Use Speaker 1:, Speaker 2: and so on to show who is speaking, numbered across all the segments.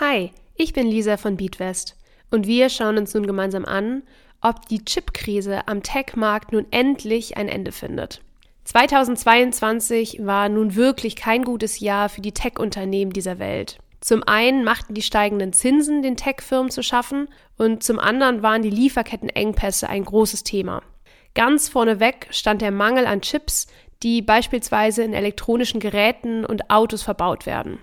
Speaker 1: Hi, ich bin Lisa von Beatwest und wir schauen uns nun gemeinsam an, ob die Chipkrise am Tech-Markt nun endlich ein Ende findet. 2022 war nun wirklich kein gutes Jahr für die Tech-Unternehmen dieser Welt. Zum einen machten die steigenden Zinsen den Tech-Firmen zu schaffen und zum anderen waren die Lieferkettenengpässe ein großes Thema. Ganz vorneweg stand der Mangel an Chips, die beispielsweise in elektronischen Geräten und Autos verbaut werden.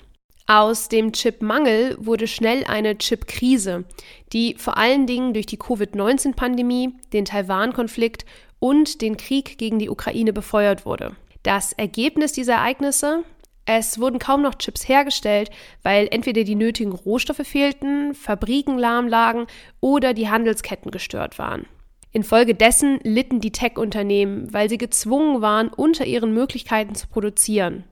Speaker 1: Aus dem Chipmangel wurde schnell eine Chipkrise, die vor allen Dingen durch die Covid-19-Pandemie, den Taiwan-Konflikt und den Krieg gegen die Ukraine befeuert wurde. Das Ergebnis dieser Ereignisse? Es wurden kaum noch Chips hergestellt, weil entweder die nötigen Rohstoffe fehlten, Fabriken lahm lagen oder die Handelsketten gestört waren. Infolgedessen litten die Tech-Unternehmen, weil sie gezwungen waren, unter ihren Möglichkeiten zu produzieren.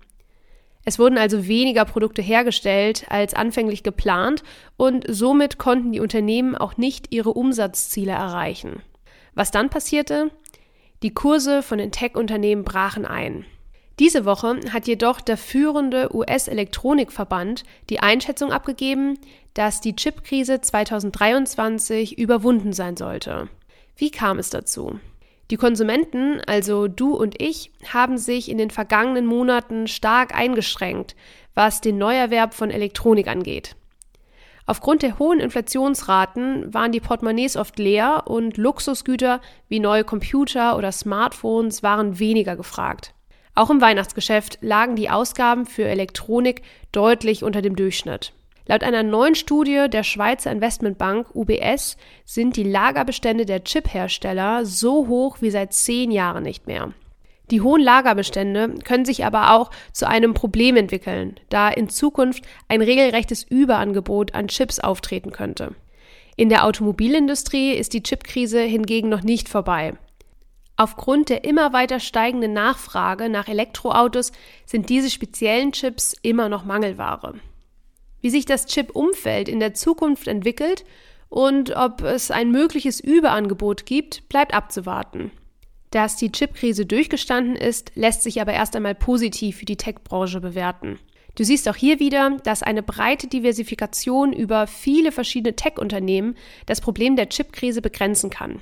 Speaker 1: Es wurden also weniger Produkte hergestellt als anfänglich geplant und somit konnten die Unternehmen auch nicht ihre Umsatzziele erreichen. Was dann passierte? Die Kurse von den Tech-Unternehmen brachen ein. Diese Woche hat jedoch der führende US-Elektronikverband die Einschätzung abgegeben, dass die Chipkrise 2023 überwunden sein sollte. Wie kam es dazu? Die Konsumenten, also du und ich, haben sich in den vergangenen Monaten stark eingeschränkt, was den Neuerwerb von Elektronik angeht. Aufgrund der hohen Inflationsraten waren die Portemonnaies oft leer und Luxusgüter wie neue Computer oder Smartphones waren weniger gefragt. Auch im Weihnachtsgeschäft lagen die Ausgaben für Elektronik deutlich unter dem Durchschnitt. Laut einer neuen Studie der Schweizer Investmentbank UBS sind die Lagerbestände der Chiphersteller so hoch wie seit zehn Jahren nicht mehr. Die hohen Lagerbestände können sich aber auch zu einem Problem entwickeln, da in Zukunft ein regelrechtes Überangebot an Chips auftreten könnte. In der Automobilindustrie ist die Chipkrise hingegen noch nicht vorbei. Aufgrund der immer weiter steigenden Nachfrage nach Elektroautos sind diese speziellen Chips immer noch Mangelware wie sich das Chip-Umfeld in der Zukunft entwickelt und ob es ein mögliches Überangebot gibt, bleibt abzuwarten. Dass die Chipkrise durchgestanden ist, lässt sich aber erst einmal positiv für die Tech-Branche bewerten. Du siehst auch hier wieder, dass eine breite Diversifikation über viele verschiedene Tech-Unternehmen das Problem der Chipkrise begrenzen kann.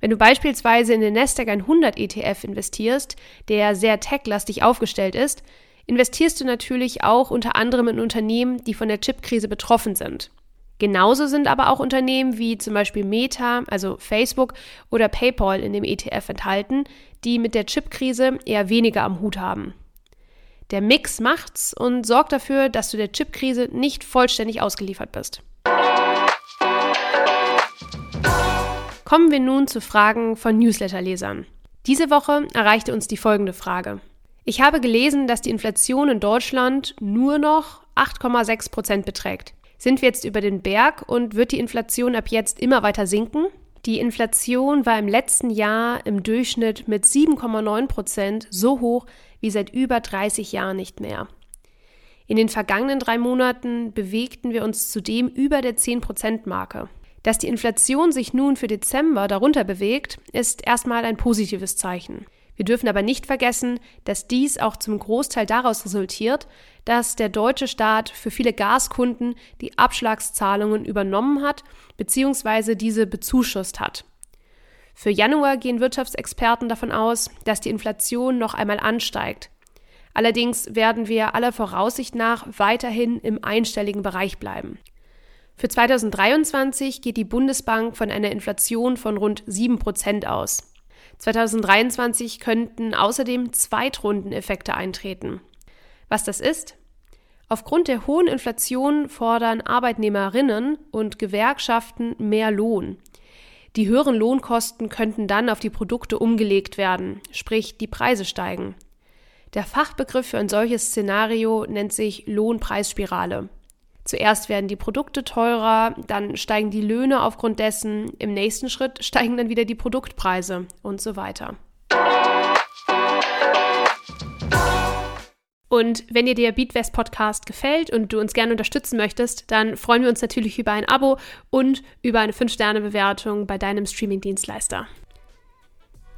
Speaker 1: Wenn du beispielsweise in den Nasdaq 100 ETF investierst, der sehr techlastig aufgestellt ist, investierst du natürlich auch unter anderem in Unternehmen, die von der Chipkrise betroffen sind. Genauso sind aber auch Unternehmen wie zum Beispiel Meta, also Facebook oder PayPal in dem ETF enthalten, die mit der Chipkrise eher weniger am Hut haben. Der Mix macht's und sorgt dafür, dass du der Chipkrise nicht vollständig ausgeliefert bist. Kommen wir nun zu Fragen von Newsletterlesern. Diese Woche erreichte uns die folgende Frage. Ich habe gelesen, dass die Inflation in Deutschland nur noch 8,6 Prozent beträgt. Sind wir jetzt über den Berg und wird die Inflation ab jetzt immer weiter sinken? Die Inflation war im letzten Jahr im Durchschnitt mit 7,9 Prozent so hoch wie seit über 30 Jahren nicht mehr. In den vergangenen drei Monaten bewegten wir uns zudem über der 10-Prozent-Marke. Dass die Inflation sich nun für Dezember darunter bewegt, ist erstmal ein positives Zeichen. Wir dürfen aber nicht vergessen, dass dies auch zum Großteil daraus resultiert, dass der deutsche Staat für viele Gaskunden die Abschlagszahlungen übernommen hat bzw. diese bezuschusst hat. Für Januar gehen Wirtschaftsexperten davon aus, dass die Inflation noch einmal ansteigt. Allerdings werden wir aller Voraussicht nach weiterhin im einstelligen Bereich bleiben. Für 2023 geht die Bundesbank von einer Inflation von rund 7 Prozent aus. 2023 könnten außerdem Zweitrundeneffekte eintreten. Was das ist? Aufgrund der hohen Inflation fordern Arbeitnehmerinnen und Gewerkschaften mehr Lohn. Die höheren Lohnkosten könnten dann auf die Produkte umgelegt werden, sprich die Preise steigen. Der Fachbegriff für ein solches Szenario nennt sich Lohnpreisspirale. Zuerst werden die Produkte teurer, dann steigen die Löhne aufgrund dessen, im nächsten Schritt steigen dann wieder die Produktpreise und so weiter. Und wenn dir der Beatwest Podcast gefällt und du uns gerne unterstützen möchtest, dann freuen wir uns natürlich über ein Abo und über eine 5-Sterne-Bewertung bei deinem Streaming-Dienstleister.